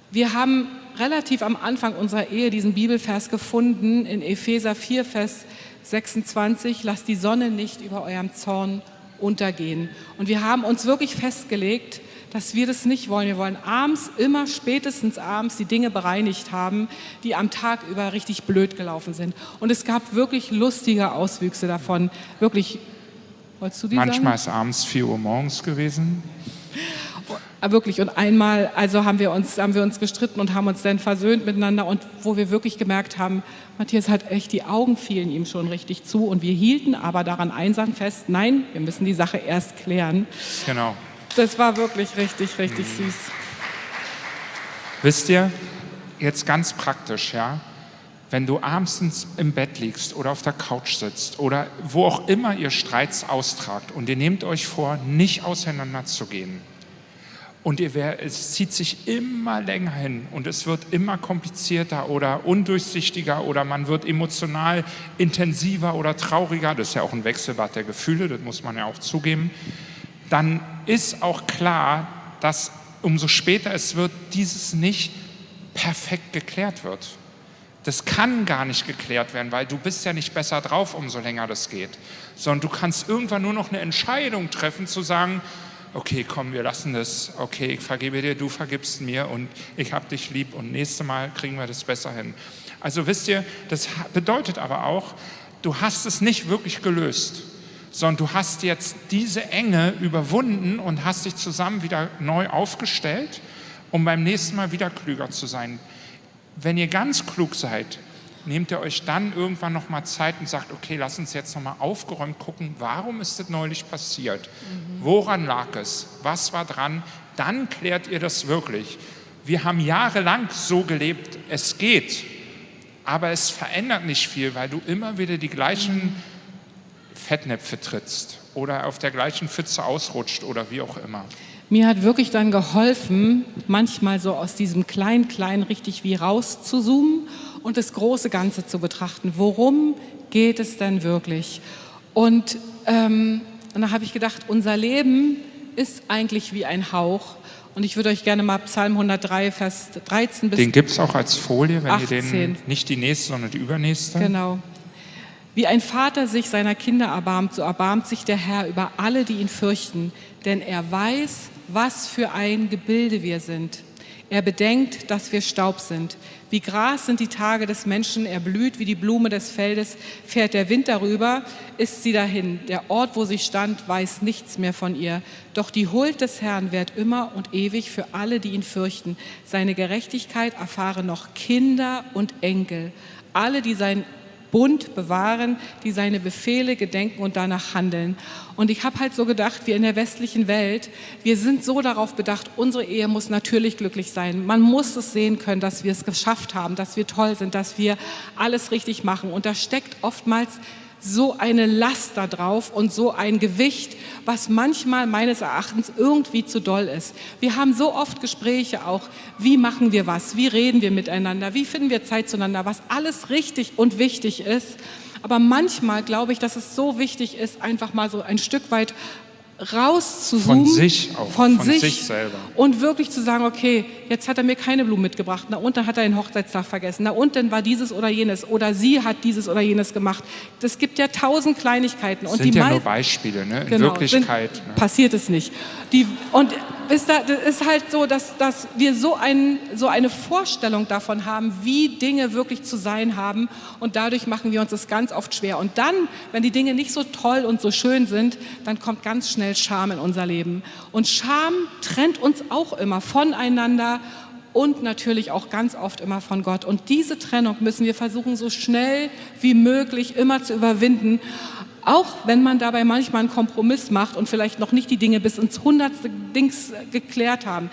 Wir haben relativ am Anfang unserer Ehe diesen Bibelvers gefunden in Epheser 4, Vers 26, lasst die Sonne nicht über eurem Zorn untergehen. Und wir haben uns wirklich festgelegt, dass wir das nicht wollen. Wir wollen abends, immer spätestens abends, die Dinge bereinigt haben, die am Tag über richtig blöd gelaufen sind. Und es gab wirklich lustige Auswüchse davon. Wirklich Wolltest du die Manchmal sagen? ist abends 4 Uhr morgens gewesen. Ah, wirklich. Und einmal, also haben wir uns, haben wir uns gestritten und haben uns dann versöhnt miteinander und wo wir wirklich gemerkt haben, Matthias hat echt, die Augen fielen ihm schon richtig zu und wir hielten aber daran einsam fest, nein, wir müssen die Sache erst klären. Genau. Das war wirklich richtig, richtig mhm. süß. Wisst ihr, jetzt ganz praktisch, ja, wenn du abends im Bett liegst oder auf der Couch sitzt oder wo auch immer ihr Streits austragt und ihr nehmt euch vor, nicht auseinanderzugehen und ihr wär, es zieht sich immer länger hin und es wird immer komplizierter oder undurchsichtiger oder man wird emotional intensiver oder trauriger, das ist ja auch ein Wechselbad der Gefühle, das muss man ja auch zugeben, dann ist auch klar, dass umso später es wird, dieses nicht perfekt geklärt wird. Das kann gar nicht geklärt werden, weil du bist ja nicht besser drauf, umso länger das geht. Sondern du kannst irgendwann nur noch eine Entscheidung treffen, zu sagen, okay, komm, wir lassen das, okay, ich vergebe dir, du vergibst mir und ich habe dich lieb und nächstes Mal kriegen wir das besser hin. Also wisst ihr, das bedeutet aber auch, du hast es nicht wirklich gelöst, sondern du hast jetzt diese Enge überwunden und hast dich zusammen wieder neu aufgestellt, um beim nächsten Mal wieder klüger zu sein. Wenn ihr ganz klug seid, nehmt ihr euch dann irgendwann noch mal Zeit und sagt, okay, lass uns jetzt noch mal aufgeräumt gucken, warum ist das neulich passiert? Mhm. Woran lag es? Was war dran? Dann klärt ihr das wirklich. Wir haben jahrelang so gelebt, es geht, aber es verändert nicht viel, weil du immer wieder die gleichen mhm. Fettnäpfe trittst oder auf der gleichen Pfütze ausrutscht oder wie auch immer. Mir hat wirklich dann geholfen, manchmal so aus diesem kleinen richtig wie raus zu zoomen und das große Ganze zu betrachten. Worum geht es denn wirklich? Und, ähm, und da habe ich gedacht, unser Leben ist eigentlich wie ein Hauch. Und ich würde euch gerne mal Psalm 103, Vers 13 bis Den gibt es auch als Folie, wenn 18. ihr den, nicht die nächste, sondern die übernächste. Genau. Wie ein Vater sich seiner Kinder erbarmt, so erbarmt sich der Herr über alle, die ihn fürchten. Denn er weiß, was für ein Gebilde wir sind. Er bedenkt, dass wir Staub sind. Wie Gras sind die Tage des Menschen, er blüht wie die Blume des Feldes, fährt der Wind darüber, ist sie dahin. Der Ort, wo sie stand, weiß nichts mehr von ihr. Doch die Huld des Herrn währt immer und ewig für alle, die ihn fürchten. Seine Gerechtigkeit erfahren noch Kinder und Enkel. Alle, die sein Bund bewahren, die seine Befehle gedenken und danach handeln. Und ich habe halt so gedacht, wir in der westlichen Welt, wir sind so darauf bedacht, unsere Ehe muss natürlich glücklich sein. Man muss es sehen können, dass wir es geschafft haben, dass wir toll sind, dass wir alles richtig machen. Und da steckt oftmals so eine Last da drauf und so ein Gewicht, was manchmal meines Erachtens irgendwie zu doll ist. Wir haben so oft Gespräche auch, wie machen wir was, wie reden wir miteinander, wie finden wir Zeit zueinander, was alles richtig und wichtig ist. Aber manchmal glaube ich, dass es so wichtig ist, einfach mal so ein Stück weit rauszuzoomen. Von sich auch, von, von sich, sich, selber. Und wirklich zu sagen, okay, jetzt hat er mir keine Blumen mitgebracht, na und dann hat er den Hochzeitstag vergessen, na und dann war dieses oder jenes oder sie hat dieses oder jenes gemacht. Das gibt ja tausend Kleinigkeiten. Das und sind die ja nur Beispiele, ne? in genau, Wirklichkeit. Sind, ne? Passiert es nicht. Die, und ist, da, das ist halt so, dass, dass wir so, ein, so eine Vorstellung davon haben, wie Dinge wirklich zu sein haben und dadurch machen wir uns das ganz oft schwer. Und dann, wenn die Dinge nicht so toll und so schön sind, dann kommt ganz schnell Scham in unser Leben. Und Scham trennt uns auch immer voneinander und natürlich auch ganz oft immer von Gott. Und diese Trennung müssen wir versuchen, so schnell wie möglich immer zu überwinden. Auch wenn man dabei manchmal einen Kompromiss macht und vielleicht noch nicht die Dinge bis ins hundertste Dings geklärt haben.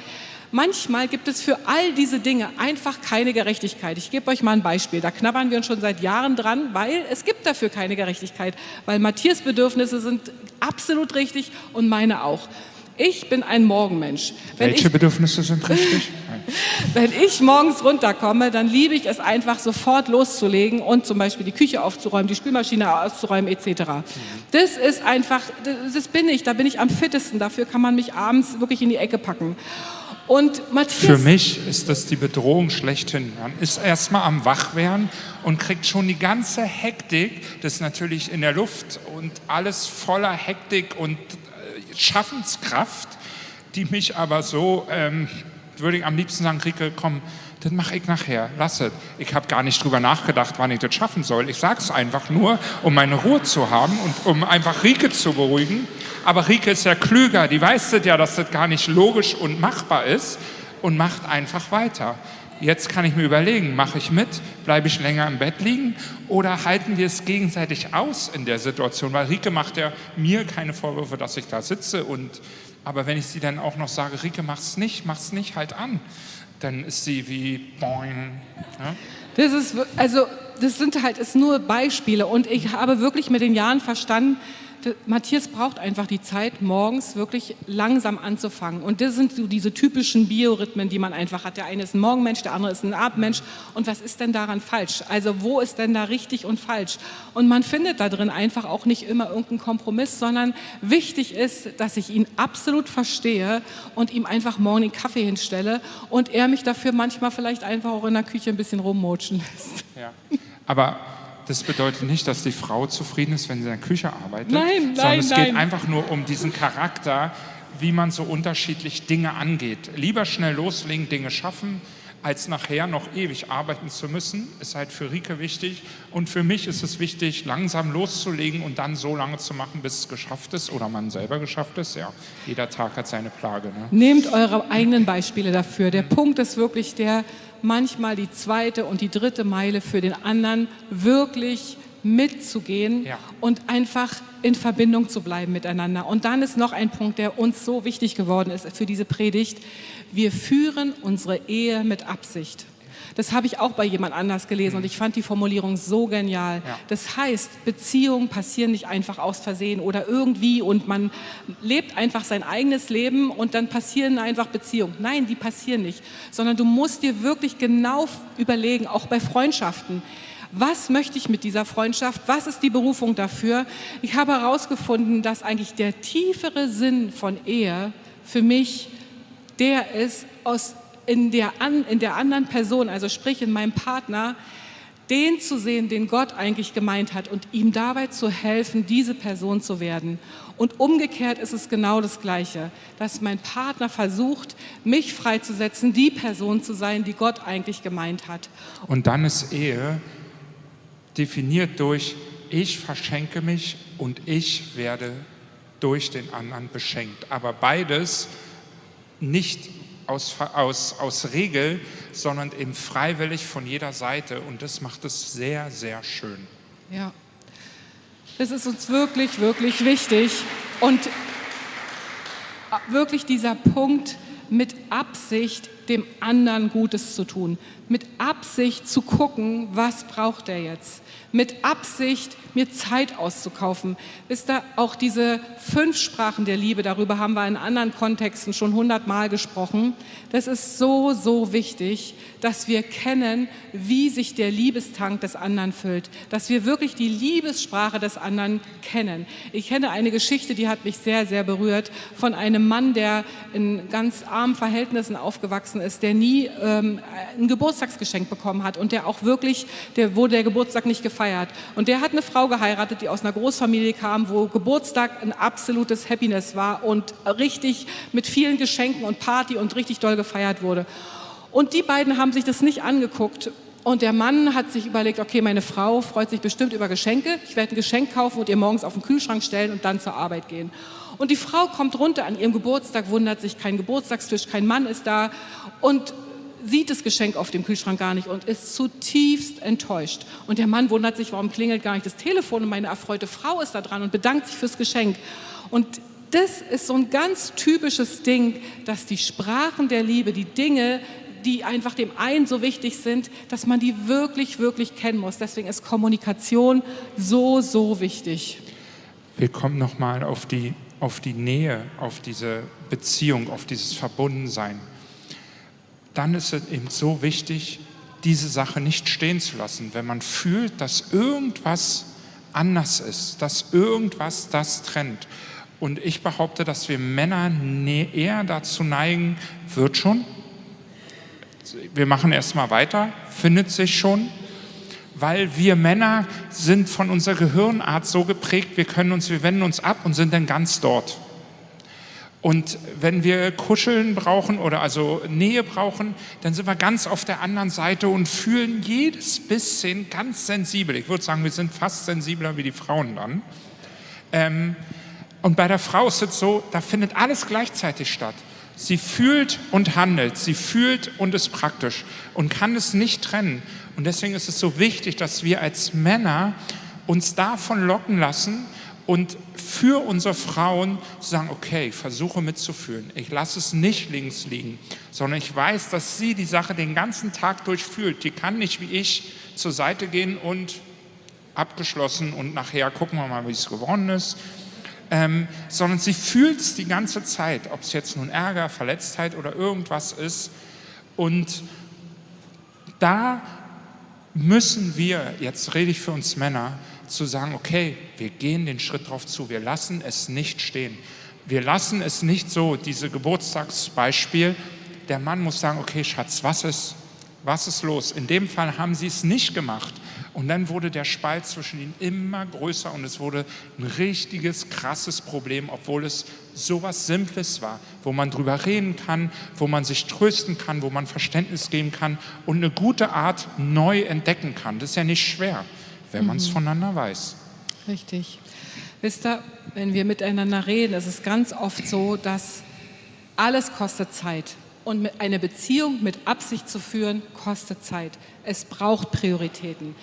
Manchmal gibt es für all diese Dinge einfach keine Gerechtigkeit. Ich gebe euch mal ein Beispiel. Da knabbern wir uns schon seit Jahren dran, weil es gibt dafür keine Gerechtigkeit. Weil Matthias Bedürfnisse sind absolut richtig und meine auch. Ich bin ein Morgenmensch. Wenn Welche ich, Bedürfnisse sind richtig? *laughs* Wenn ich morgens runterkomme, dann liebe ich es einfach sofort loszulegen und zum Beispiel die Küche aufzuräumen, die Spülmaschine auszuräumen etc. Das ist einfach, das bin ich, da bin ich am fittesten. Dafür kann man mich abends wirklich in die Ecke packen. Und Matthias, Für mich ist das die Bedrohung schlechthin. Man ist erstmal am Wachwerden und kriegt schon die ganze Hektik, das ist natürlich in der Luft und alles voller Hektik und Schaffenskraft, die mich aber so, ähm, würde ich am liebsten sagen, Rike, komm, das mache ich nachher, lass es. Ich habe gar nicht drüber nachgedacht, wann ich das schaffen soll. Ich sage es einfach nur, um meine Ruhe zu haben und um einfach Rike zu beruhigen. Aber Rike ist ja klüger, die weiß das ja, dass das gar nicht logisch und machbar ist und macht einfach weiter. Jetzt kann ich mir überlegen, mache ich mit, bleibe ich länger im Bett liegen oder halten wir es gegenseitig aus in der Situation? Weil Rike macht ja mir keine Vorwürfe, dass ich da sitze. Und, aber wenn ich sie dann auch noch sage, Rike, mach's nicht, mach's nicht, halt an, dann ist sie wie boing. Ja? Das ist, also, das sind halt ist nur Beispiele. Und ich habe wirklich mit den Jahren verstanden, Matthias braucht einfach die Zeit, morgens wirklich langsam anzufangen. Und das sind so diese typischen Biorhythmen, die man einfach hat. Der eine ist ein Morgenmensch, der andere ist ein Abendmensch. Und was ist denn daran falsch? Also wo ist denn da richtig und falsch? Und man findet da drin einfach auch nicht immer irgendeinen Kompromiss, sondern wichtig ist, dass ich ihn absolut verstehe und ihm einfach morgen den Kaffee hinstelle und er mich dafür manchmal vielleicht einfach auch in der Küche ein bisschen rummotschen lässt. Ja. Aber das bedeutet nicht, dass die Frau zufrieden ist, wenn sie in der Küche arbeitet. Nein, sondern nein, es nein. geht einfach nur um diesen Charakter, wie man so unterschiedlich Dinge angeht. Lieber schnell loslegen, Dinge schaffen, als nachher noch ewig arbeiten zu müssen. Ist halt für Rike wichtig. Und für mich ist es wichtig, langsam loszulegen und dann so lange zu machen, bis es geschafft ist oder man selber geschafft ist. Ja, jeder Tag hat seine Plage. Ne? Nehmt eure eigenen Beispiele dafür. Der Punkt ist wirklich der, manchmal die zweite und die dritte Meile für den anderen wirklich mitzugehen ja. und einfach in Verbindung zu bleiben miteinander. Und dann ist noch ein Punkt, der uns so wichtig geworden ist für diese Predigt. Wir führen unsere Ehe mit Absicht. Das habe ich auch bei jemand anders gelesen und ich fand die Formulierung so genial. Ja. Das heißt, Beziehungen passieren nicht einfach aus Versehen oder irgendwie und man lebt einfach sein eigenes Leben und dann passieren einfach Beziehungen. Nein, die passieren nicht, sondern du musst dir wirklich genau überlegen, auch bei Freundschaften was möchte ich mit dieser Freundschaft? Was ist die Berufung dafür? Ich habe herausgefunden, dass eigentlich der tiefere Sinn von Ehe für mich der ist, aus, in, der, in der anderen Person, also sprich in meinem Partner, den zu sehen, den Gott eigentlich gemeint hat und ihm dabei zu helfen, diese Person zu werden. Und umgekehrt ist es genau das Gleiche, dass mein Partner versucht, mich freizusetzen, die Person zu sein, die Gott eigentlich gemeint hat. Und dann ist Ehe definiert durch, ich verschenke mich und ich werde durch den anderen beschenkt. Aber beides nicht aus, aus, aus Regel, sondern eben freiwillig von jeder Seite. Und das macht es sehr, sehr schön. Ja, das ist uns wirklich, wirklich wichtig. Und wirklich dieser Punkt mit Absicht, dem anderen Gutes zu tun. Mit Absicht zu gucken, was braucht er jetzt mit Absicht mir Zeit auszukaufen. Wisst ihr, auch diese fünf Sprachen der Liebe, darüber haben wir in anderen Kontexten schon hundertmal gesprochen. Das ist so, so wichtig, dass wir kennen, wie sich der Liebestank des anderen füllt, dass wir wirklich die Liebessprache des anderen kennen. Ich kenne eine Geschichte, die hat mich sehr, sehr berührt, von einem Mann, der in ganz armen Verhältnissen aufgewachsen ist, der nie ähm, ein Geburtstagsgeschenk bekommen hat und der auch wirklich, der wurde der Geburtstag nicht gefeiert. Und der hat eine Frau geheiratet, die aus einer Großfamilie kam, wo Geburtstag ein absolutes Happiness war und richtig mit vielen Geschenken und Party und richtig doll gefeiert wurde. Und die beiden haben sich das nicht angeguckt. Und der Mann hat sich überlegt, okay, meine Frau freut sich bestimmt über Geschenke. Ich werde ein Geschenk kaufen und ihr morgens auf den Kühlschrank stellen und dann zur Arbeit gehen. Und die Frau kommt runter an ihrem Geburtstag, wundert sich, kein Geburtstagstisch, kein Mann ist da und sieht das Geschenk auf dem Kühlschrank gar nicht und ist zutiefst enttäuscht. Und der Mann wundert sich, warum klingelt gar nicht das Telefon und meine erfreute Frau ist da dran und bedankt sich fürs Geschenk. Und das ist so ein ganz typisches Ding, dass die Sprachen der Liebe, die Dinge, die einfach dem einen so wichtig sind, dass man die wirklich, wirklich kennen muss. Deswegen ist Kommunikation so, so wichtig. Wir kommen nochmal auf die, auf die Nähe, auf diese Beziehung, auf dieses Verbundensein. Dann ist es eben so wichtig, diese Sache nicht stehen zu lassen, wenn man fühlt, dass irgendwas anders ist, dass irgendwas das trennt. Und ich behaupte, dass wir Männer eher dazu neigen, wird schon, wir machen erstmal weiter, findet sich schon, weil wir Männer sind von unserer Gehirnart so geprägt, wir können uns, wir wenden uns ab und sind dann ganz dort. Und wenn wir Kuscheln brauchen oder also Nähe brauchen, dann sind wir ganz auf der anderen Seite und fühlen jedes bisschen ganz sensibel. Ich würde sagen, wir sind fast sensibler wie die Frauen dann. Ähm, und bei der Frau ist es so, da findet alles gleichzeitig statt. Sie fühlt und handelt, sie fühlt und ist praktisch und kann es nicht trennen. Und deswegen ist es so wichtig, dass wir als Männer uns davon locken lassen und für unsere Frauen zu sagen, okay, ich versuche mitzufühlen. Ich lasse es nicht links liegen, sondern ich weiß, dass sie die Sache den ganzen Tag durchfühlt. Die kann nicht wie ich zur Seite gehen und abgeschlossen und nachher gucken wir mal, wie es geworden ist ähm, sondern sie fühlt es die ganze Zeit, ob es jetzt nun Ärger, Verletztheit oder irgendwas ist. Und da müssen wir, jetzt rede ich für uns Männer, zu sagen, okay, wir gehen den Schritt drauf zu, wir lassen es nicht stehen. Wir lassen es nicht so, diese Geburtstagsbeispiel, der Mann muss sagen, okay, Schatz, was ist, was ist los? In dem Fall haben sie es nicht gemacht. Und dann wurde der Spalt zwischen ihnen immer größer und es wurde ein richtiges, krasses Problem, obwohl es sowas Simples war, wo man drüber reden kann, wo man sich trösten kann, wo man Verständnis geben kann und eine gute Art neu entdecken kann. Das ist ja nicht schwer, wenn man es mhm. voneinander weiß. Richtig. Wisst ihr, wenn wir miteinander reden, ist es ganz oft so, dass alles kostet Zeit. Und eine Beziehung mit Absicht zu führen, kostet Zeit. Es braucht Prioritäten.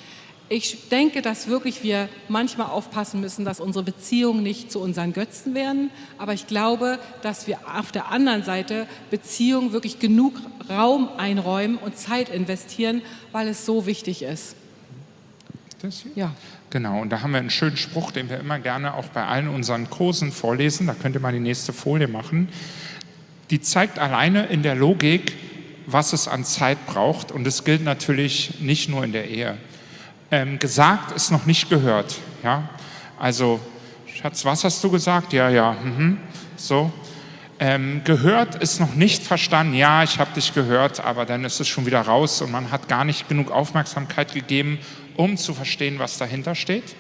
Ich denke, dass wirklich wir manchmal aufpassen müssen, dass unsere Beziehungen nicht zu unseren Götzen werden. Aber ich glaube, dass wir auf der anderen Seite Beziehungen wirklich genug Raum einräumen und Zeit investieren, weil es so wichtig ist. Das hier? Ja. Genau, und da haben wir einen schönen Spruch, den wir immer gerne auch bei allen unseren Kursen vorlesen. Da könnt ihr mal die nächste Folie machen. Die zeigt alleine in der Logik, was es an Zeit braucht. Und es gilt natürlich nicht nur in der Ehe. Ähm, gesagt ist noch nicht gehört. Ja? Also, Schatz, was hast du gesagt? Ja, ja. Mhm. So. Ähm, gehört ist noch nicht verstanden. Ja, ich habe dich gehört, aber dann ist es schon wieder raus und man hat gar nicht genug Aufmerksamkeit gegeben, um zu verstehen, was dahinter steht.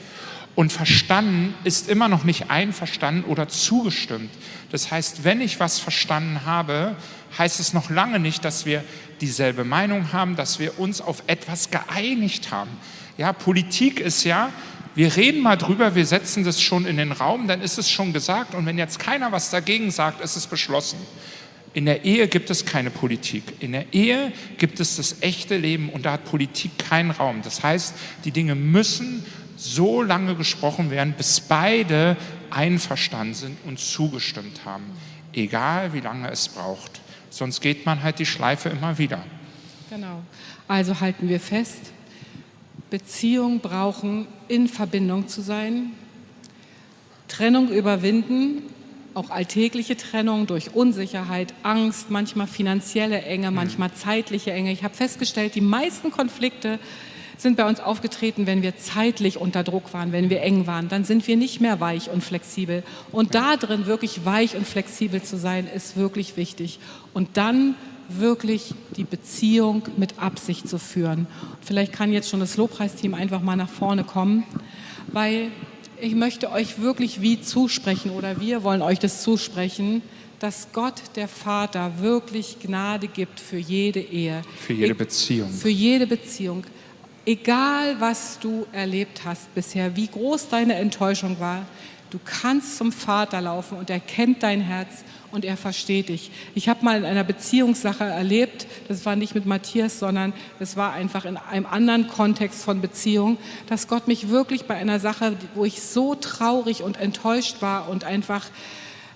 Und verstanden ist immer noch nicht einverstanden oder zugestimmt. Das heißt, wenn ich was verstanden habe, heißt es noch lange nicht, dass wir dieselbe Meinung haben, dass wir uns auf etwas geeinigt haben. Ja, Politik ist ja, wir reden mal drüber, wir setzen das schon in den Raum, dann ist es schon gesagt und wenn jetzt keiner was dagegen sagt, ist es beschlossen. In der Ehe gibt es keine Politik. In der Ehe gibt es das echte Leben und da hat Politik keinen Raum. Das heißt, die Dinge müssen so lange gesprochen werden, bis beide einverstanden sind und zugestimmt haben. Egal wie lange es braucht. Sonst geht man halt die Schleife immer wieder. Genau. Also halten wir fest, Beziehungen brauchen in Verbindung zu sein, Trennung überwinden, auch alltägliche Trennung durch Unsicherheit, Angst, manchmal finanzielle Enge, mhm. manchmal zeitliche Enge. Ich habe festgestellt, die meisten Konflikte sind bei uns aufgetreten, wenn wir zeitlich unter Druck waren, wenn wir eng waren. Dann sind wir nicht mehr weich und flexibel. Und da drin wirklich weich und flexibel zu sein, ist wirklich wichtig. Und dann wirklich die Beziehung mit Absicht zu führen. Vielleicht kann jetzt schon das Lobpreisteam einfach mal nach vorne kommen, weil ich möchte euch wirklich wie zusprechen oder wir wollen euch das zusprechen, dass Gott, der Vater, wirklich Gnade gibt für jede Ehe. Für jede Beziehung. Für jede Beziehung. Egal, was du erlebt hast bisher, wie groß deine Enttäuschung war, du kannst zum Vater laufen und er kennt dein Herz und er versteht dich. Ich habe mal in einer Beziehungssache erlebt, das war nicht mit Matthias, sondern es war einfach in einem anderen Kontext von Beziehung, dass Gott mich wirklich bei einer Sache, wo ich so traurig und enttäuscht war und einfach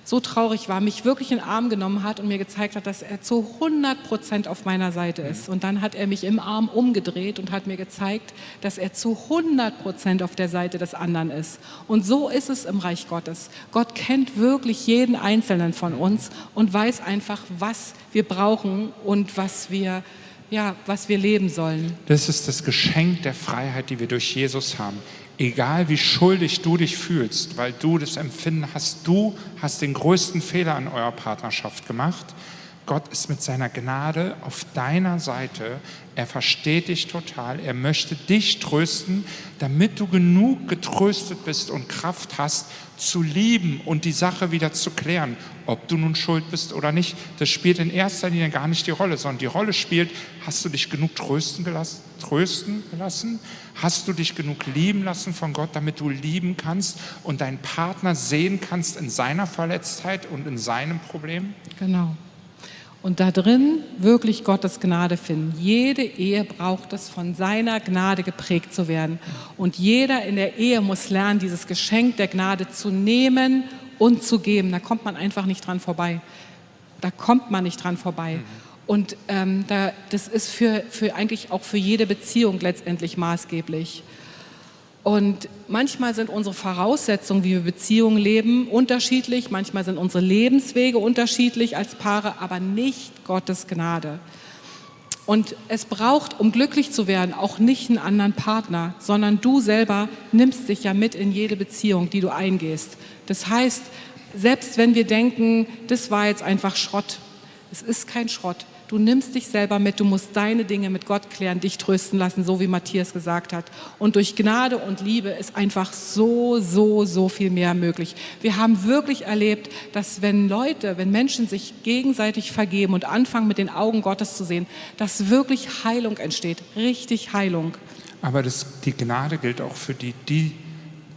so traurig war, mich wirklich in den Arm genommen hat und mir gezeigt hat, dass er zu 100 Prozent auf meiner Seite ist. Und dann hat er mich im Arm umgedreht und hat mir gezeigt, dass er zu 100 Prozent auf der Seite des anderen ist. Und so ist es im Reich Gottes. Gott kennt wirklich jeden Einzelnen von uns und weiß einfach, was wir brauchen und was wir ja, was wir leben sollen. Das ist das Geschenk der Freiheit, die wir durch Jesus haben egal wie schuldig du dich fühlst, weil du das Empfinden hast, du hast den größten Fehler an eurer Partnerschaft gemacht. Gott ist mit seiner Gnade auf deiner Seite. Er versteht dich total. Er möchte dich trösten, damit du genug getröstet bist und Kraft hast, zu lieben und die Sache wieder zu klären. Ob du nun schuld bist oder nicht, das spielt in erster Linie gar nicht die Rolle, sondern die Rolle spielt, hast du dich genug trösten gelassen? Trösten gelassen? Hast du dich genug lieben lassen von Gott, damit du lieben kannst und deinen Partner sehen kannst in seiner Verletztheit und in seinem Problem? Genau und da drin wirklich Gottes Gnade finden. Jede Ehe braucht es, von seiner Gnade geprägt zu werden. Und jeder in der Ehe muss lernen, dieses Geschenk der Gnade zu nehmen und zu geben. Da kommt man einfach nicht dran vorbei. Da kommt man nicht dran vorbei. Mhm. Und ähm, da, das ist für, für eigentlich auch für jede Beziehung letztendlich maßgeblich. Und manchmal sind unsere Voraussetzungen, wie wir Beziehungen leben, unterschiedlich. Manchmal sind unsere Lebenswege unterschiedlich als Paare, aber nicht Gottes Gnade. Und es braucht, um glücklich zu werden, auch nicht einen anderen Partner, sondern du selber nimmst dich ja mit in jede Beziehung, die du eingehst. Das heißt, selbst wenn wir denken, das war jetzt einfach Schrott, es ist kein Schrott. Du nimmst dich selber mit, du musst deine Dinge mit Gott klären, dich trösten lassen, so wie Matthias gesagt hat. Und durch Gnade und Liebe ist einfach so, so, so viel mehr möglich. Wir haben wirklich erlebt, dass wenn Leute, wenn Menschen sich gegenseitig vergeben und anfangen mit den Augen Gottes zu sehen, dass wirklich Heilung entsteht, richtig Heilung. Aber das, die Gnade gilt auch für die, die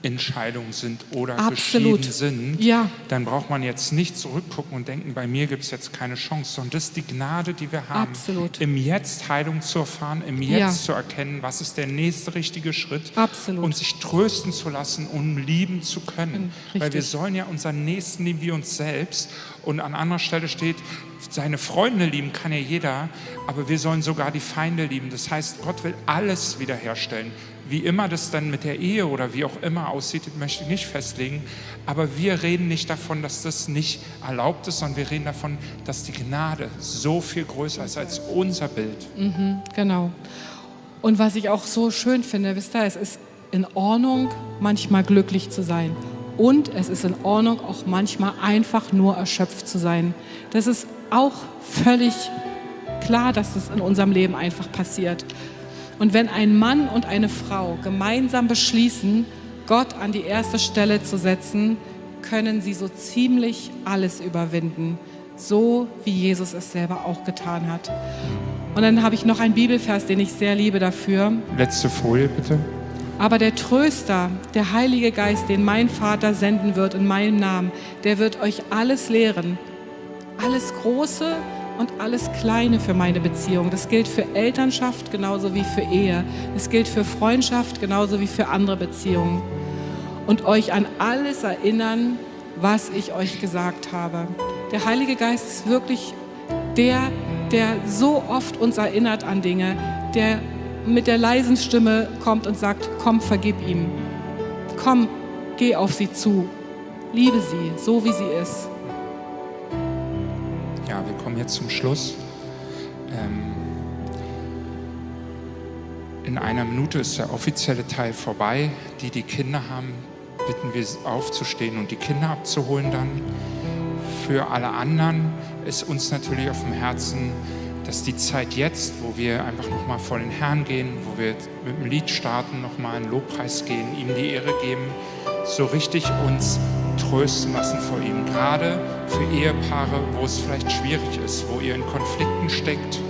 Entscheidungen sind oder Absolut. geschieden sind, Ja. dann braucht man jetzt nicht zurückgucken und denken, bei mir gibt es jetzt keine Chance, sondern das ist die Gnade, die wir haben, Absolut. im Jetzt Heilung zu erfahren, im Jetzt Ja. zu erkennen, was ist der nächste richtige Schritt Absolut. und sich trösten zu lassen, um lieben zu können. Richtig. Weil wir sollen ja unseren Nächsten lieben wie uns selbst und an anderer Stelle steht, seine Freunde lieben kann ja jeder, aber wir sollen sogar die Feinde lieben. Das heißt, Gott will alles wiederherstellen. Wie immer das dann mit der Ehe oder wie auch immer aussieht, möchte ich nicht festlegen. Aber wir reden nicht davon, dass das nicht erlaubt ist, sondern wir reden davon, dass die Gnade so viel größer ist als unser Bild. Genau. Und was ich auch so schön finde, wisst ihr, es ist in Ordnung, manchmal glücklich zu sein. Und es ist in Ordnung, auch manchmal einfach nur erschöpft zu sein. Das ist auch völlig klar, dass das in unserem Leben einfach passiert. Und wenn ein Mann und eine Frau gemeinsam beschließen, Gott an die erste Stelle zu setzen, können sie so ziemlich alles überwinden, so wie Jesus es selber auch getan hat. Und dann habe ich noch einen Bibelvers, den ich sehr liebe dafür. Letzte Folie bitte. Aber der Tröster, der Heilige Geist, den mein Vater senden wird in meinem Namen, der wird euch alles lehren. Alles Große und alles Kleine für meine Beziehung. Das gilt für Elternschaft genauso wie für Ehe. Es gilt für Freundschaft genauso wie für andere Beziehungen. Und euch an alles erinnern, was ich euch gesagt habe. Der Heilige Geist ist wirklich der, der so oft uns erinnert an Dinge, der mit der leisen Stimme kommt und sagt, komm, vergib ihm. Komm, geh auf sie zu. Liebe sie, so wie sie ist. Kommen jetzt zum Schluss. Ähm, in einer Minute ist der offizielle Teil vorbei. Die, die Kinder haben, bitten wir aufzustehen und die Kinder abzuholen dann. Für alle anderen ist uns natürlich auf dem Herzen, dass die Zeit jetzt, wo wir einfach nochmal vor den Herrn gehen, wo wir mit dem Lied starten, nochmal einen Lobpreis gehen, ihm die Ehre geben, so richtig uns trösten lassen vor ihm. Gerade für Ehepaare, wo es vielleicht schwierig ist, wo ihr in Konflikten steckt.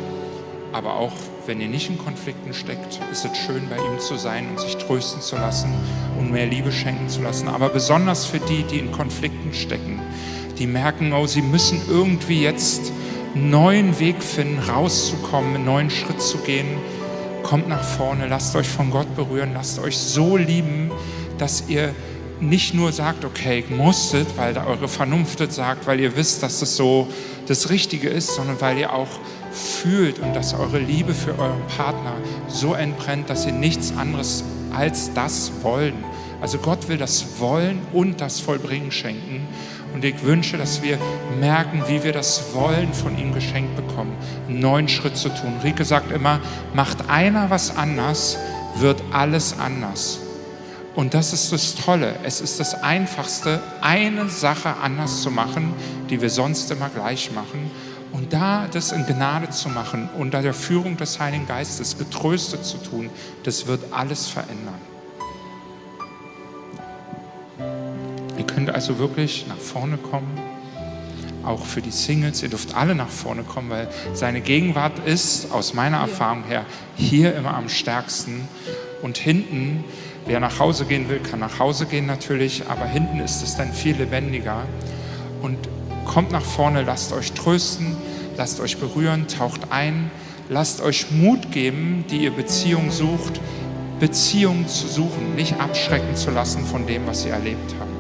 Aber auch wenn ihr nicht in Konflikten steckt, ist es schön, bei ihm zu sein und sich trösten zu lassen und mehr Liebe schenken zu lassen. Aber besonders für die, die in Konflikten stecken, die merken, oh, sie müssen irgendwie jetzt einen neuen Weg finden, rauszukommen, einen neuen Schritt zu gehen. Kommt nach vorne, lasst euch von Gott berühren, lasst euch so lieben, dass ihr nicht nur sagt, okay, ich musstet, weil da eure Vernunft das sagt, weil ihr wisst, dass das so das Richtige ist, sondern weil ihr auch fühlt und dass eure Liebe für euren Partner so entbrennt, dass ihr nichts anderes als das wollen. Also Gott will das Wollen und das Vollbringen schenken. Und ich wünsche, dass wir merken, wie wir das Wollen von ihm geschenkt bekommen, einen neuen Schritt zu tun. Rike sagt immer, macht einer was anders, wird alles anders. Und das ist das Tolle. Es ist das Einfachste, eine Sache anders zu machen, die wir sonst immer gleich machen. Und da das in Gnade zu machen, unter der Führung des Heiligen Geistes getröstet zu tun, das wird alles verändern. Ihr könnt also wirklich nach vorne kommen, auch für die Singles. Ihr dürft alle nach vorne kommen, weil seine Gegenwart ist aus meiner Erfahrung her hier immer am stärksten. Und hinten, wer nach Hause gehen will, kann nach Hause gehen natürlich, aber hinten ist es dann viel lebendiger. Und kommt nach vorne, lasst euch trösten, lasst euch berühren, taucht ein, lasst euch Mut geben, die ihr Beziehung sucht, Beziehung zu suchen, nicht abschrecken zu lassen von dem, was ihr erlebt habt.